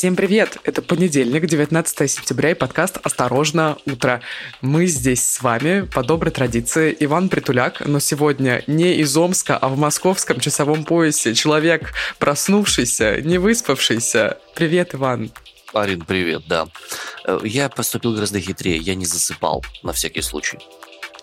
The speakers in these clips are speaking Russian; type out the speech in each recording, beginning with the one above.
Всем привет! Это понедельник, 19 сентября и подкаст «Осторожно, утро». Мы здесь с вами, по доброй традиции, Иван Притуляк, но сегодня не из Омска, а в московском часовом поясе. Человек, проснувшийся, не выспавшийся. Привет, Иван! Арин, привет, да. Э, я поступил гораздо хитрее, я не засыпал, на всякий случай.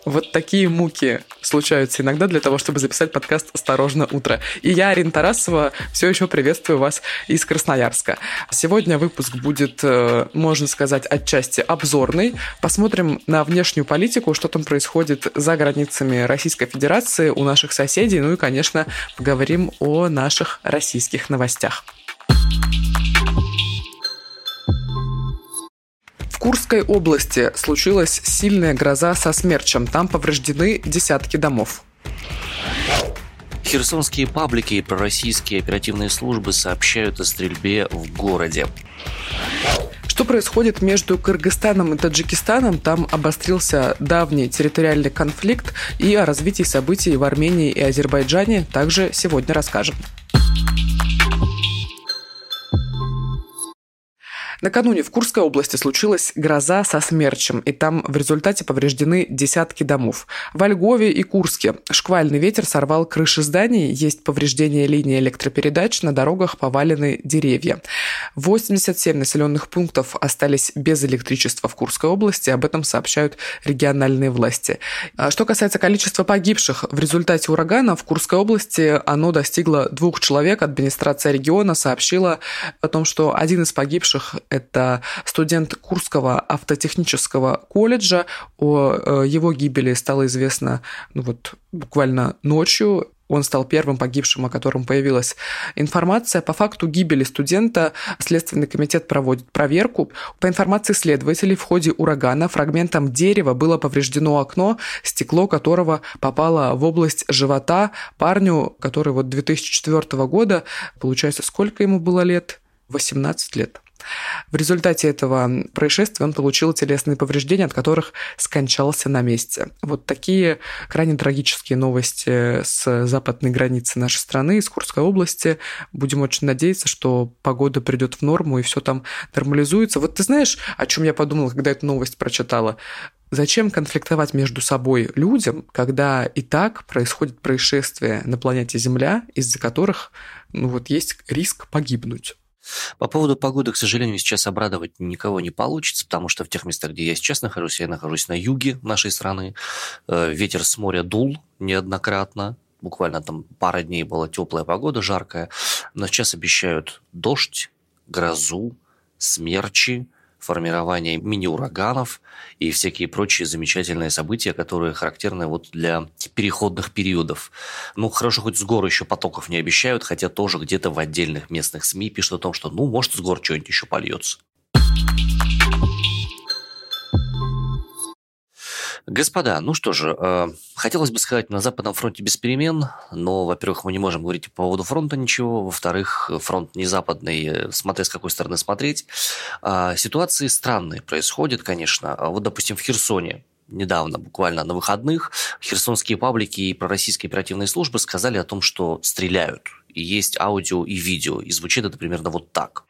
Вот такие муки случаются иногда для того, чтобы записать подкаст «Осторожно, утро». И я, Арина Тарасова, все еще приветствую вас из Красноярска. Сегодня выпуск будет, э, можно сказать, отчасти обзорный. Посмотрим на внешнюю политику, что там происходит за границами Российской Федерации, у наших соседей, ну и, конечно, поговорим о наших российских новостях. В Курской области случилась сильная гроза со смерчем. Там повреждены десятки домов. Херсонские паблики и пророссийские оперативные службы сообщают о стрельбе в городе. Что происходит между Кыргызстаном и Таджикистаном? Там обострился давний территориальный конфликт и о развитии событий в Армении и Азербайджане также сегодня расскажем. Накануне в Курской области случилась гроза со смерчем, и там в результате повреждены десятки домов. В Львове и Курске шквальный ветер сорвал крыши зданий, есть повреждения линии электропередач, на дорогах повалены деревья. 87 населенных пунктов остались без электричества в Курской области, об этом сообщают региональные власти. А что касается количества погибших в результате урагана, в Курской области оно достигло двух человек. Администрация региона сообщила о том, что один из погибших это студент Курского автотехнического колледжа. О э, его гибели стало известно ну вот, буквально ночью. Он стал первым погибшим, о котором появилась информация. По факту гибели студента Следственный комитет проводит проверку. По информации следователей, в ходе урагана фрагментом дерева было повреждено окно, стекло которого попало в область живота парню, который вот 2004 года, получается, сколько ему было лет? 18 лет. В результате этого происшествия он получил телесные повреждения, от которых скончался на месте. Вот такие крайне трагические новости с западной границы нашей страны, из Курской области. Будем очень надеяться, что погода придет в норму и все там нормализуется. Вот ты знаешь, о чем я подумала, когда эту новость прочитала? Зачем конфликтовать между собой людям, когда и так происходит происшествие на планете Земля, из-за которых ну вот, есть риск погибнуть? По поводу погоды, к сожалению, сейчас обрадовать никого не получится, потому что в тех местах, где я сейчас нахожусь, я нахожусь на юге нашей страны. Э, ветер с моря дул неоднократно, буквально там пара дней была теплая погода, жаркая, но сейчас обещают дождь, грозу, смерчи, формирование мини-ураганов и всякие прочие замечательные события, которые характерны вот для переходных периодов. Ну, хорошо, хоть с гор еще потоков не обещают, хотя тоже где-то в отдельных местных СМИ пишут о том, что, ну, может, с гор что-нибудь еще польется. Господа, ну что же, э, хотелось бы сказать, на Западном фронте без перемен, но, во-первых, мы не можем говорить по поводу фронта ничего, во-вторых, фронт не западный, э, смотря с какой стороны смотреть. Э, ситуации странные происходят, конечно. А вот, допустим, в Херсоне недавно, буквально на выходных, херсонские паблики и пророссийские оперативные службы сказали о том, что стреляют. И есть аудио и видео, и звучит это примерно вот так.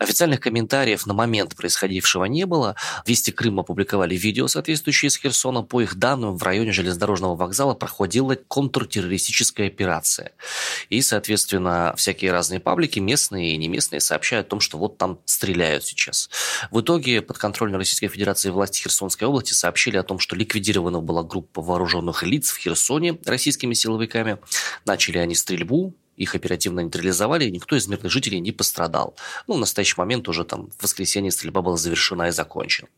Официальных комментариев на момент происходившего не было. Вести Крым опубликовали видео, соответствующие с Херсона. По их данным, в районе железнодорожного вокзала проходила контртеррористическая операция. И, соответственно, всякие разные паблики, местные и не местные, сообщают о том, что вот там стреляют сейчас. В итоге под контролем Российской Федерации власти Херсонской области сообщили о том, что ликвидирована была группа вооруженных лиц в Херсоне российскими силовиками. Начали они стрельбу, их оперативно нейтрализовали, и никто из мирных жителей не пострадал. Ну, в настоящий момент уже там в воскресенье стрельба была завершена и закончена.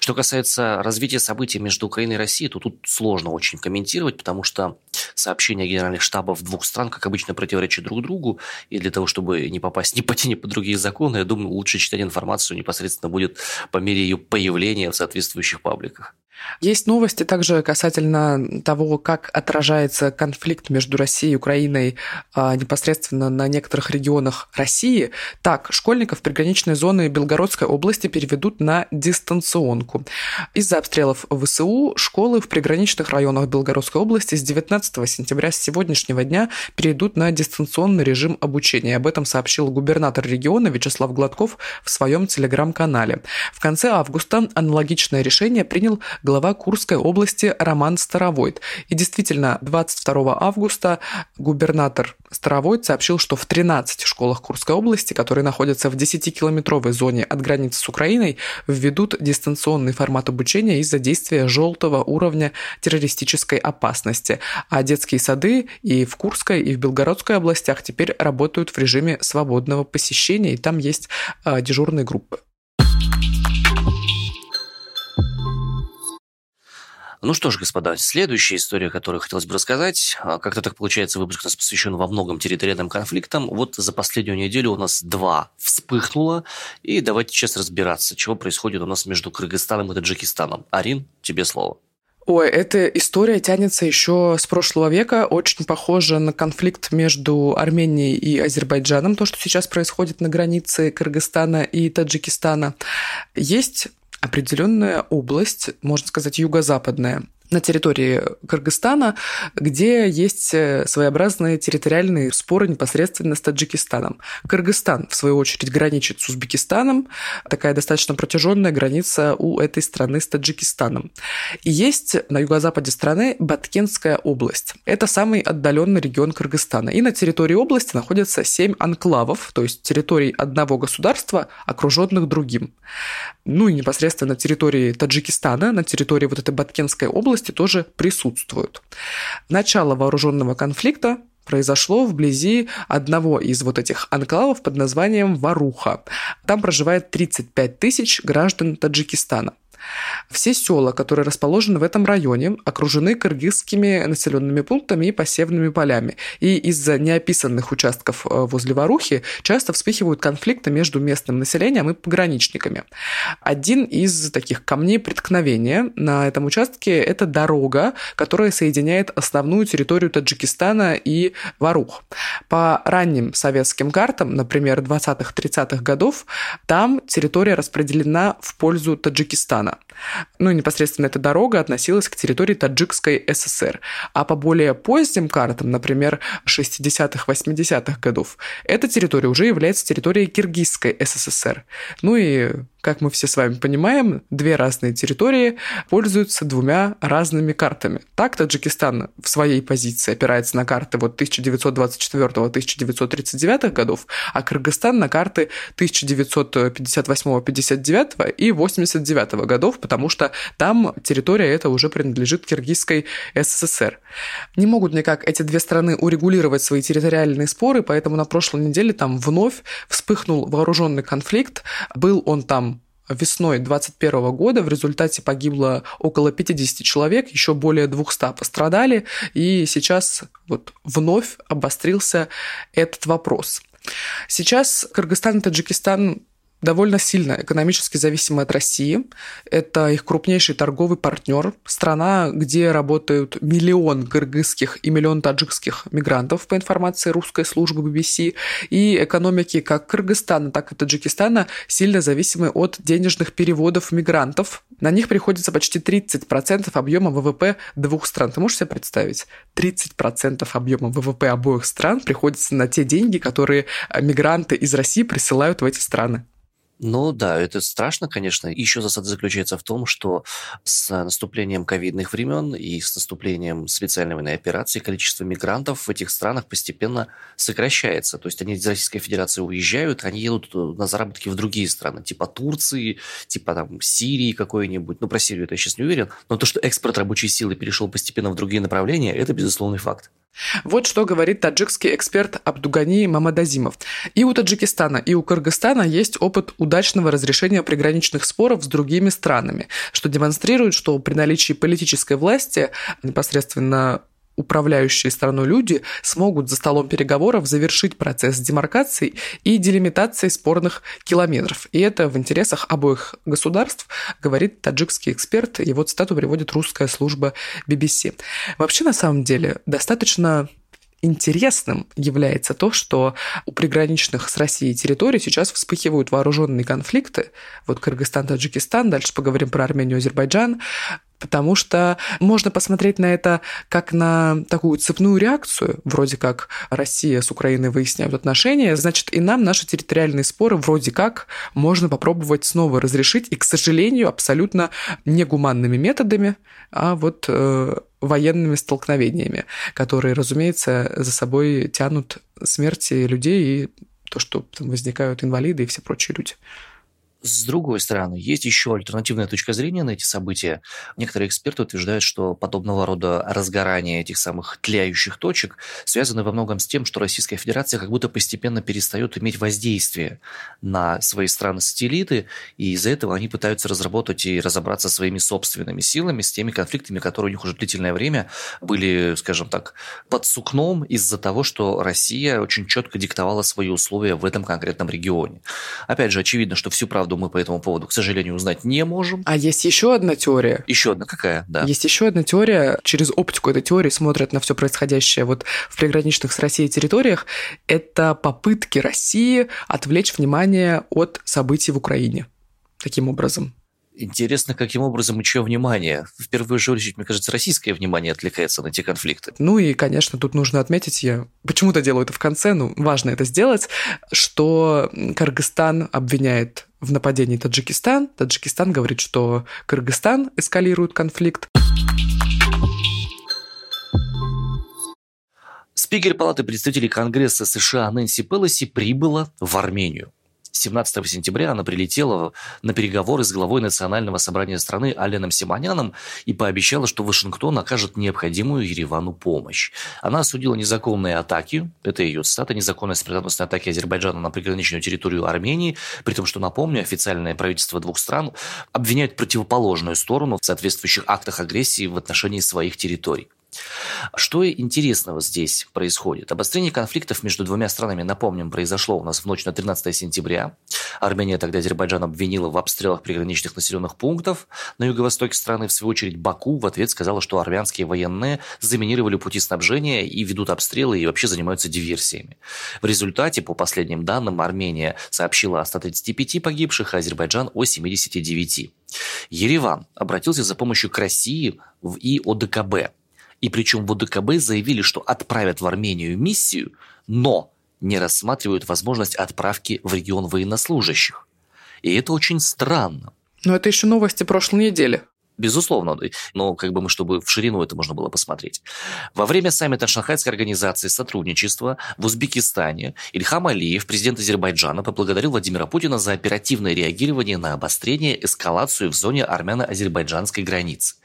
Что касается развития событий между Украиной и Россией, то тут сложно очень комментировать, потому что сообщения генеральных штабов двух стран, как обычно, противоречат друг другу, и для того, чтобы не попасть ни по те, ни по другие законы, я думаю, лучше читать информацию непосредственно будет по мере ее появления в соответствующих пабликах. Есть новости также касательно того, как отражается конфликт между Россией и Украиной а, непосредственно на некоторых регионах России. Так, школьников приграничной зоны Белгородской области переведут на дистанционку. Из-за обстрелов ВСУ школы в приграничных районах Белгородской области с 19 сентября с сегодняшнего дня перейдут на дистанционный режим обучения. Об этом сообщил губернатор региона Вячеслав Гладков в своем телеграм-канале. В конце августа аналогичное решение принял глава Курской области Роман Старовойт. И действительно, 22 августа губернатор Старовойт сообщил, что в 13 школах Курской области, которые находятся в 10-километровой зоне от границы с Украиной, введут дистанционный формат обучения из-за действия желтого уровня террористической опасности. А детские сады и в Курской, и в Белгородской областях теперь работают в режиме свободного посещения, и там есть а, дежурные группы. Ну что ж, господа, следующая история, которую хотелось бы рассказать, а, как-то так получается, выпуск у нас посвящен во многом территориальным конфликтам. Вот за последнюю неделю у нас два вспыхнуло, и давайте сейчас разбираться, чего происходит у нас между Кыргызстаном и Таджикистаном. Арин, тебе слово. Ой, эта история тянется еще с прошлого века, очень похожа на конфликт между Арменией и Азербайджаном, то, что сейчас происходит на границе Кыргызстана и Таджикистана. Есть определенная область, можно сказать, юго-западная, на территории Кыргызстана, где есть э, своеобразные территориальные споры непосредственно с Таджикистаном. Кыргызстан, в свою очередь, граничит с Узбекистаном, такая достаточно протяженная граница у этой страны с Таджикистаном. И есть на юго-западе страны Баткенская область. Это самый отдаленный регион Кыргызстана. И на территории области находятся семь анклавов, то есть территорий одного государства, окруженных другим. Ну и непосредственно на территории Таджикистана, на территории вот этой Баткенской области области тоже присутствуют. Начало вооруженного конфликта произошло вблизи одного из вот этих анклавов под названием Варуха. Там проживает 35 тысяч граждан Таджикистана. Все села, которые расположены в этом районе, окружены кыргызскими населенными пунктами и посевными полями. И из-за неописанных участков э, возле Варухи часто вспыхивают конфликты между местным населением и пограничниками. Один из таких камней преткновения на этом участке – это дорога, которая соединяет основную территорию Таджикистана и Варух. По ранним советским картам, например, 20-30-х годов, там территория распределена в пользу Таджикистана. Ну, непосредственно эта дорога относилась к территории Таджикской ССР. А по более поздним картам, например, 60-х, 80-х годов, эта территория уже является территорией Киргизской СССР. Ну и как мы все с вами понимаем, две разные территории пользуются двумя разными картами. Так Таджикистан в своей позиции опирается на карты вот 1924-1939 годов, а Кыргызстан на карты 1958-59 и 89 годов, потому что там территория эта уже принадлежит Киргизской СССР. Не могут никак эти две страны урегулировать свои территориальные споры, поэтому на прошлой неделе там вновь вспыхнул вооруженный конфликт. Был он там весной 2021 года в результате погибло около 50 человек, еще более 200 пострадали, и сейчас вот вновь обострился этот вопрос. Сейчас Кыргызстан и Таджикистан довольно сильно экономически зависимы от России. Это их крупнейший торговый партнер, страна, где работают миллион кыргызских и миллион таджикских мигрантов, по информации русской службы BBC. И экономики как Кыргызстана, так и Таджикистана сильно зависимы от денежных переводов мигрантов. На них приходится почти 30% объема ВВП двух стран. Ты можешь себе представить? 30% объема ВВП обоих стран приходится на те деньги, которые мигранты из России присылают в эти страны. Ну да, это страшно, конечно. Еще засада заключается в том, что с наступлением ковидных времен и с наступлением специальной военной операции количество мигрантов в этих странах постепенно сокращается. То есть они из Российской Федерации уезжают, они едут на заработки в другие страны, типа Турции, типа там Сирии какой-нибудь. Ну, про Сирию это я сейчас не уверен. Но то, что экспорт рабочей силы перешел постепенно в другие направления, это безусловный факт. Вот что говорит таджикский эксперт Абдугани Мамадазимов. И у Таджикистана, и у Кыргызстана есть опыт удачного разрешения приграничных споров с другими странами, что демонстрирует, что при наличии политической власти непосредственно управляющие страной люди смогут за столом переговоров завершить процесс демаркации и делимитации спорных километров. И это в интересах обоих государств, говорит таджикский эксперт. Его цитату приводит русская служба BBC. Вообще, на самом деле, достаточно интересным является то, что у приграничных с Россией территорий сейчас вспыхивают вооруженные конфликты. Вот Кыргызстан, Таджикистан, дальше поговорим про Армению, Азербайджан потому что можно посмотреть на это как на такую цепную реакцию, вроде как Россия с Украиной выясняют отношения, значит, и нам наши территориальные споры вроде как можно попробовать снова разрешить, и, к сожалению, абсолютно негуманными методами, а вот э, военными столкновениями, которые, разумеется, за собой тянут смерти людей и то, что там возникают инвалиды и все прочие люди. С другой стороны, есть еще альтернативная точка зрения на эти события. Некоторые эксперты утверждают, что подобного рода разгорание этих самых тляющих точек связано во многом с тем, что Российская Федерация как будто постепенно перестает иметь воздействие на свои страны-сателлиты, и из-за этого они пытаются разработать и разобраться своими собственными силами с теми конфликтами, которые у них уже длительное время были, скажем так, под сукном из-за того, что Россия очень четко диктовала свои условия в этом конкретном регионе. Опять же, очевидно, что всю правду мы по этому поводу, к сожалению, узнать не можем. А есть еще одна теория. Еще одна какая, да. Есть еще одна теория. Через оптику этой теории смотрят на все происходящее вот в приграничных с Россией территориях. Это попытки России отвлечь внимание от событий в Украине. Таким образом. Интересно, каким образом и чье внимание? В первую же очередь, мне кажется, российское внимание отвлекается на эти конфликты. Ну и, конечно, тут нужно отметить, я почему-то делаю это в конце, но важно это сделать, что Кыргызстан обвиняет в нападении Таджикистан. Таджикистан говорит, что Кыргызстан эскалирует конфликт. Спикер Палаты представителей Конгресса США Нэнси Пелоси прибыла в Армению. 17 сентября она прилетела на переговоры с главой Национального собрания страны Аленом Симоняном и пообещала, что Вашингтон окажет необходимую Еревану помощь. Она осудила незаконные атаки, это ее цитата, незаконные смертоносные атаки Азербайджана на приграничную территорию Армении, при том, что, напомню, официальное правительство двух стран обвиняет противоположную сторону в соответствующих актах агрессии в отношении своих территорий. Что интересного здесь происходит? Обострение конфликтов между двумя странами, напомним, произошло у нас в ночь на 13 сентября. Армения тогда Азербайджан обвинила в обстрелах приграничных населенных пунктов на юго-востоке страны. В свою очередь Баку в ответ сказала, что армянские военные заминировали пути снабжения и ведут обстрелы и вообще занимаются диверсиями. В результате, по последним данным, Армения сообщила о 135 погибших, а Азербайджан о 79. Ереван обратился за помощью к России и ОДКБ – и причем в ОДКБ заявили, что отправят в Армению миссию, но не рассматривают возможность отправки в регион военнослужащих. И это очень странно. Но это еще новости прошлой недели. Безусловно, но как бы мы, чтобы в ширину это можно было посмотреть. Во время саммита Шанхайской организации сотрудничества в Узбекистане Ильхам Алиев, президент Азербайджана, поблагодарил Владимира Путина за оперативное реагирование на обострение, эскалацию в зоне армяно-азербайджанской границы.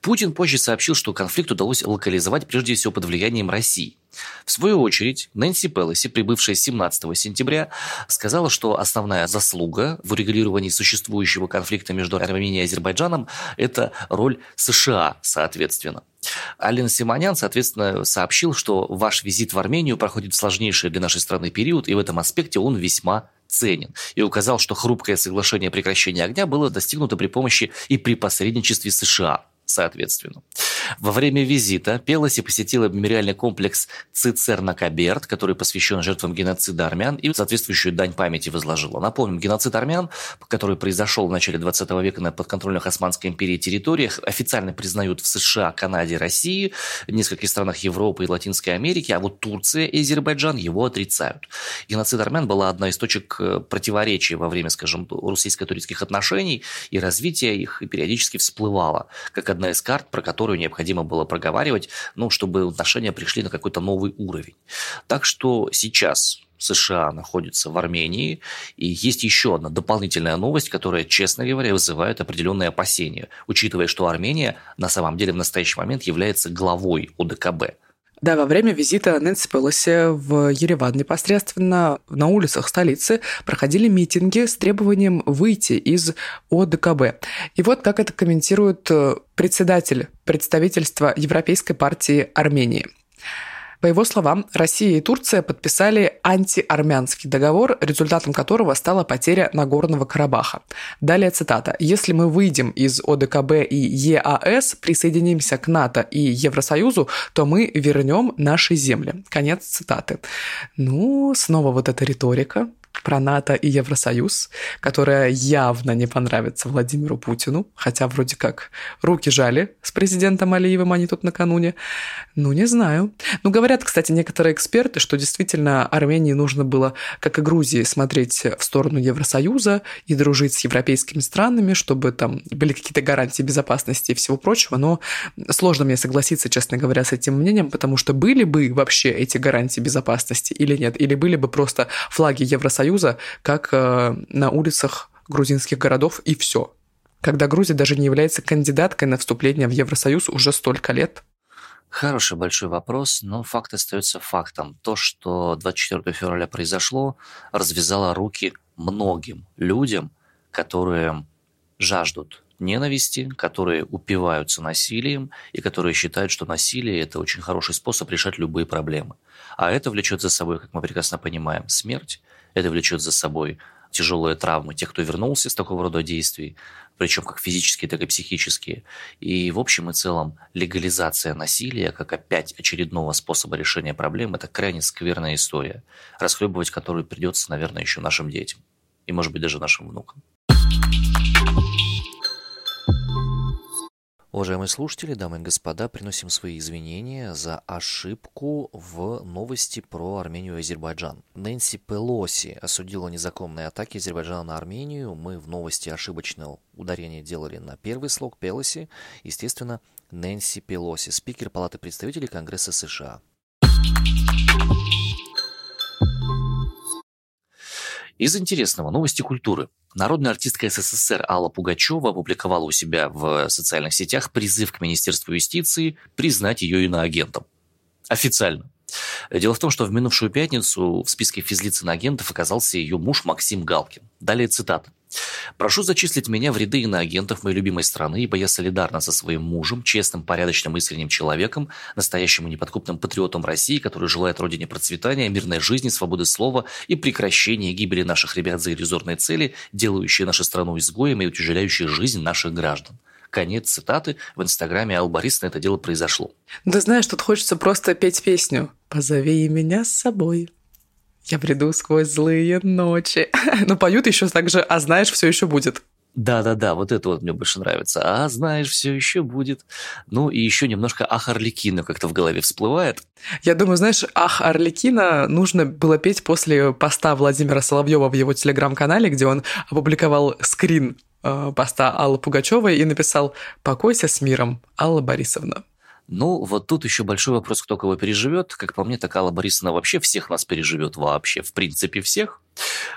Путин позже сообщил, что конфликт удалось локализовать прежде всего под влиянием России. В свою очередь, Нэнси Пелоси, прибывшая 17 сентября, сказала, что основная заслуга в урегулировании существующего конфликта между Арменией и Азербайджаном – это роль США, соответственно. Ален Симонян, соответственно, сообщил, что ваш визит в Армению проходит в сложнейший для нашей страны период, и в этом аспекте он весьма ценен. И указал, что хрупкое соглашение о прекращении огня было достигнуто при помощи и при посредничестве США соответственно. Во время визита Пелоси посетила мемориальный комплекс Цицерна-Каберт, который посвящен жертвам геноцида армян, и соответствующую дань памяти возложила. Напомним, геноцид армян, который произошел в начале 20 века на подконтрольных Османской империи территориях, официально признают в США, Канаде, России, в нескольких странах Европы и Латинской Америки, а вот Турция и Азербайджан его отрицают. Геноцид армян была одна из точек э, противоречия во время, скажем, руссийско-турецких отношений, и развитие их периодически всплывало, как одна из карт, про которую необходимо было проговаривать, ну, чтобы отношения пришли на какой-то новый уровень. Так что сейчас США находится в Армении. И есть еще одна дополнительная новость, которая, честно говоря, вызывает определенные опасения, учитывая, что Армения на самом деле в настоящий момент является главой ОДКБ. Да, во время визита Нэнси Пелоси в Ереван непосредственно на улицах столицы проходили митинги с требованием выйти из ОДКБ. И вот как это комментирует э, председатель представительства Европейской партии Армении – по его словам, Россия и Турция подписали антиармянский договор, результатом которого стала потеря Нагорного Карабаха. Далее цитата. «Если мы выйдем из ОДКБ и ЕАС, присоединимся к НАТО и Евросоюзу, то мы вернем наши земли». Конец цитаты. Ну, снова вот эта риторика, про НАТО и Евросоюз, которая явно не понравится Владимиру Путину, хотя вроде как руки жали с президентом Алиевым они тут накануне. Ну, не знаю. Ну, говорят, кстати, некоторые эксперты, что действительно Армении нужно было, как и Грузии, смотреть в сторону Евросоюза и дружить с европейскими странами, чтобы там были какие-то гарантии безопасности и всего прочего, но сложно мне согласиться, честно говоря, с этим мнением, потому что были бы вообще эти гарантии безопасности или нет, или были бы просто флаги Евросоюза Союза, как э, на улицах грузинских городов, и все. Когда Грузия даже не является кандидаткой на вступление в Евросоюз уже столько лет. Хороший большой вопрос, но факт остается фактом. То, что 24 февраля произошло, развязало руки многим людям, которые жаждут ненависти, которые упиваются насилием и которые считают, что насилие – это очень хороший способ решать любые проблемы. А это влечет за собой, как мы прекрасно понимаем, смерть, это влечет за собой тяжелые травмы тех, кто вернулся с такого рода действий, причем как физические, так и психические. И в общем и целом легализация насилия, как опять очередного способа решения проблем, это крайне скверная история, расхлебывать которую придется, наверное, еще нашим детям и, может быть, даже нашим внукам. Уважаемые слушатели, дамы и господа, приносим свои извинения за ошибку в новости про Армению и Азербайджан. Нэнси Пелоси осудила незаконные атаки Азербайджана на Армению. Мы в новости ошибочное ударение делали на первый слог Пелоси. Естественно, Нэнси Пелоси, спикер Палаты представителей Конгресса США. Из интересного новости культуры. Народная артистка СССР Алла Пугачева опубликовала у себя в социальных сетях призыв к Министерству юстиции признать ее иноагентом. Официально. Дело в том, что в минувшую пятницу в списке физлиц иноагентов оказался ее муж Максим Галкин. Далее цитата. Прошу зачислить меня в ряды иноагентов моей любимой страны, ибо я солидарна со своим мужем, честным, порядочным, искренним человеком, настоящим и неподкупным патриотом России, который желает родине процветания, мирной жизни, свободы слова и прекращения гибели наших ребят за иллюзорные цели, делающие нашу страну изгоем и утяжеляющие жизнь наших граждан. Конец цитаты. В инстаграме Алла Борисовна это дело произошло. Да знаешь, тут хочется просто петь песню «Позови меня с собой». Я приду сквозь злые ночи. Но поют еще так же, а знаешь, все еще будет. Да-да-да, вот это вот мне больше нравится. А знаешь, все еще будет. Ну и еще немножко Ах Орликина как-то в голове всплывает. Я думаю, знаешь, Ах Орликина нужно было петь после поста Владимира Соловьева в его телеграм-канале, где он опубликовал скрин э, поста Аллы Пугачевой и написал «Покойся с миром, Алла Борисовна». Ну, вот тут еще большой вопрос, кто кого переживет. Как по мне, так Алла Борисовна вообще всех нас переживет вообще, в принципе, всех.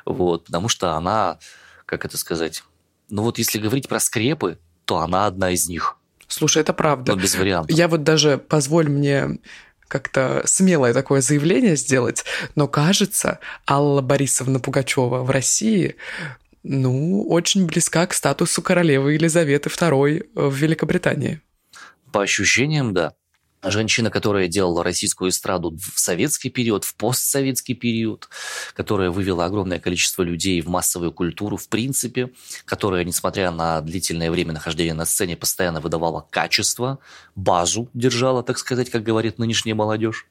Вот, потому что она, как это сказать, ну вот если говорить про скрепы, то она одна из них. Слушай, это правда. Но без вариантов. Я вот даже, позволь мне как-то смелое такое заявление сделать, но кажется, Алла Борисовна Пугачева в России ну, очень близка к статусу королевы Елизаветы II в Великобритании. По ощущениям, да. Женщина, которая делала российскую эстраду в советский период, в постсоветский период, которая вывела огромное количество людей в массовую культуру, в принципе, которая, несмотря на длительное время нахождения на сцене, постоянно выдавала качество, базу держала, так сказать, как говорит нынешняя молодежь.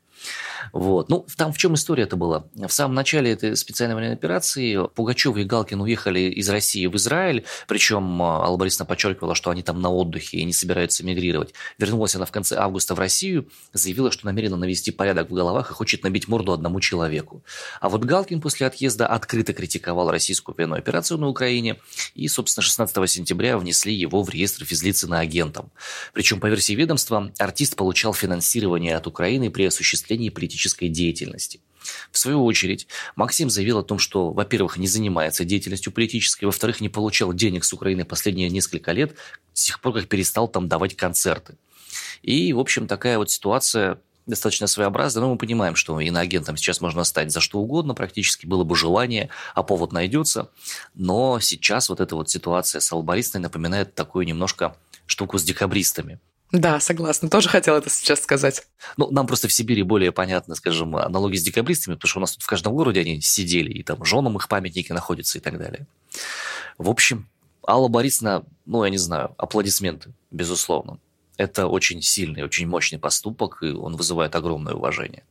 Вот. Ну, там в чем история это была? В самом начале этой специальной военной операции Пугачев и Галкин уехали из России в Израиль, причем а, Алла Борисовна подчеркивала, что они там на отдыхе и не собираются мигрировать. Вернулась она в конце августа в Россию, заявила, что намерена навести порядок в головах и хочет набить морду одному человеку. А вот Галкин после отъезда открыто критиковал российскую военную операцию на Украине и, собственно, 16 сентября внесли его в реестр физлицы на агентом. Причем, по версии ведомства, артист получал финансирование от Украины при осуществлении политических политической деятельности. В свою очередь, Максим заявил о том, что, во-первых, не занимается деятельностью политической, во-вторых, не получал денег с Украины последние несколько лет, с тех пор, как перестал там давать концерты. И, в общем, такая вот ситуация достаточно своеобразная, но мы понимаем, что иноагентом сейчас можно стать за что угодно, практически было бы желание, а повод найдется. Но сейчас вот эта вот ситуация с Албаристой напоминает такую немножко штуку с декабристами. Да, согласна. Тоже хотела это сейчас сказать. Ну, нам просто в Сибири более понятно, скажем, аналогии с декабристами, потому что у нас тут в каждом городе они сидели, и там женам их памятники находятся и так далее. В общем, Алла Борисовна, ну, я не знаю, аплодисменты, безусловно. Это очень сильный, очень мощный поступок, и он вызывает огромное уважение.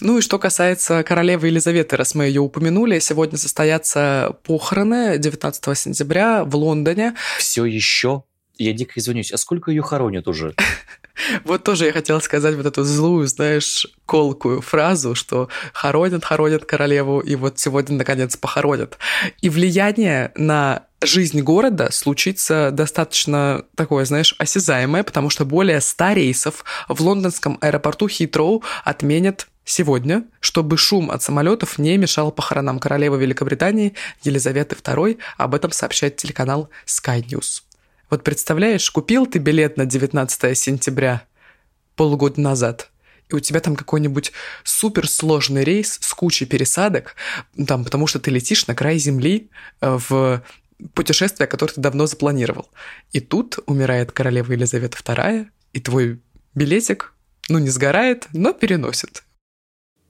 Ну и что касается королевы Елизаветы, раз мы ее упомянули, сегодня состоятся похороны 19 сентября в Лондоне. Все еще я дико извинюсь, а сколько ее хоронят уже? Вот тоже я хотела сказать вот эту злую, знаешь, колкую фразу, что хоронят, хоронят королеву, и вот сегодня, наконец, похоронят. И влияние на жизнь города случится достаточно такое, знаешь, осязаемое, потому что более 100 рейсов в лондонском аэропорту Хитроу отменят сегодня, чтобы шум от самолетов не мешал похоронам королевы Великобритании Елизаветы II. Об этом сообщает телеканал Sky News. Вот представляешь, купил ты билет на 19 сентября полгода назад, и у тебя там какой-нибудь суперсложный рейс с кучей пересадок, там, потому что ты летишь на край земли э, в путешествие, которое ты давно запланировал. И тут умирает королева Елизавета II, и твой билетик, ну, не сгорает, но переносит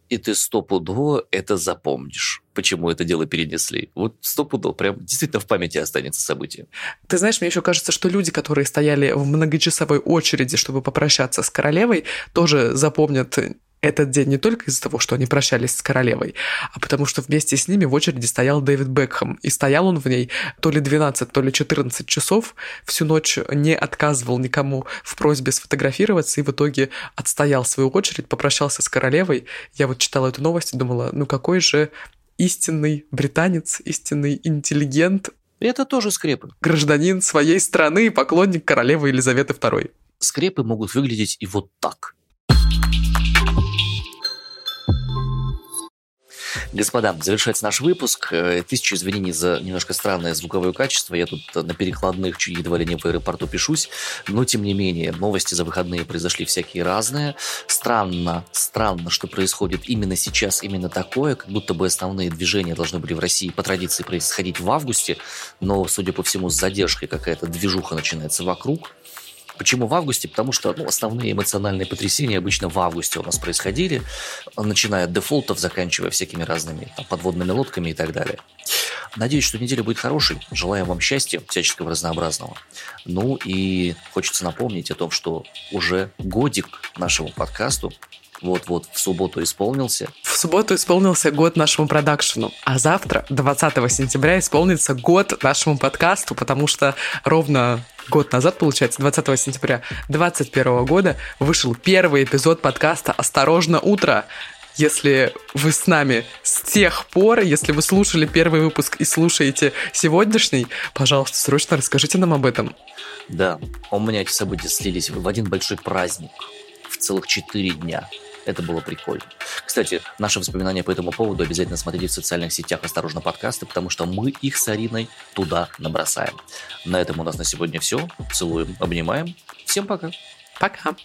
и ты стопудово это запомнишь, почему это дело перенесли. Вот стопудово, прям действительно в памяти останется событие. Ты знаешь, мне еще кажется, что люди, которые стояли в многочасовой очереди, чтобы попрощаться с королевой, тоже запомнят этот день не только из-за того, что они прощались с королевой, а потому что вместе с ними в очереди стоял Дэвид Бекхэм. И стоял он в ней то ли 12, то ли 14 часов, всю ночь не отказывал никому в просьбе сфотографироваться и в итоге отстоял свою очередь, попрощался с королевой. Я вот читала эту новость и думала, ну какой же истинный британец, истинный интеллигент. Это тоже скрепы. Гражданин своей страны и поклонник королевы Елизаветы II. Скрепы могут выглядеть и вот так. Господа, завершается наш выпуск. Э, тысячу извинений за немножко странное звуковое качество. Я тут на перекладных едва ли не в аэропорту пишусь. Но, тем не менее, новости за выходные произошли всякие разные. Странно, странно, что происходит именно сейчас, именно такое, как будто бы основные движения должны были в России по традиции происходить в августе, но, судя по всему, с задержкой какая-то движуха начинается вокруг. Почему в августе? Потому что ну, основные эмоциональные потрясения обычно в августе у нас происходили, начиная от дефолтов, заканчивая всякими разными там, подводными лодками и так далее. Надеюсь, что неделя будет хорошей. Желаю вам счастья, всяческого разнообразного. Ну и хочется напомнить о том, что уже годик нашему подкасту вот-вот в субботу исполнился. В субботу исполнился год нашему продакшену, а завтра, 20 сентября, исполнится год нашему подкасту, потому что ровно год назад, получается, 20 сентября 2021 года вышел первый эпизод подкаста «Осторожно, утро!» Если вы с нами с тех пор, если вы слушали первый выпуск и слушаете сегодняшний, пожалуйста, срочно расскажите нам об этом. Да, у меня эти события слились в один большой праздник в целых четыре дня. Это было прикольно. Кстати, наши воспоминания по этому поводу обязательно смотрите в социальных сетях «Осторожно, подкасты», потому что мы их с Ариной туда набросаем. На этом у нас на сегодня все. Целуем, обнимаем. Всем пока. Пока.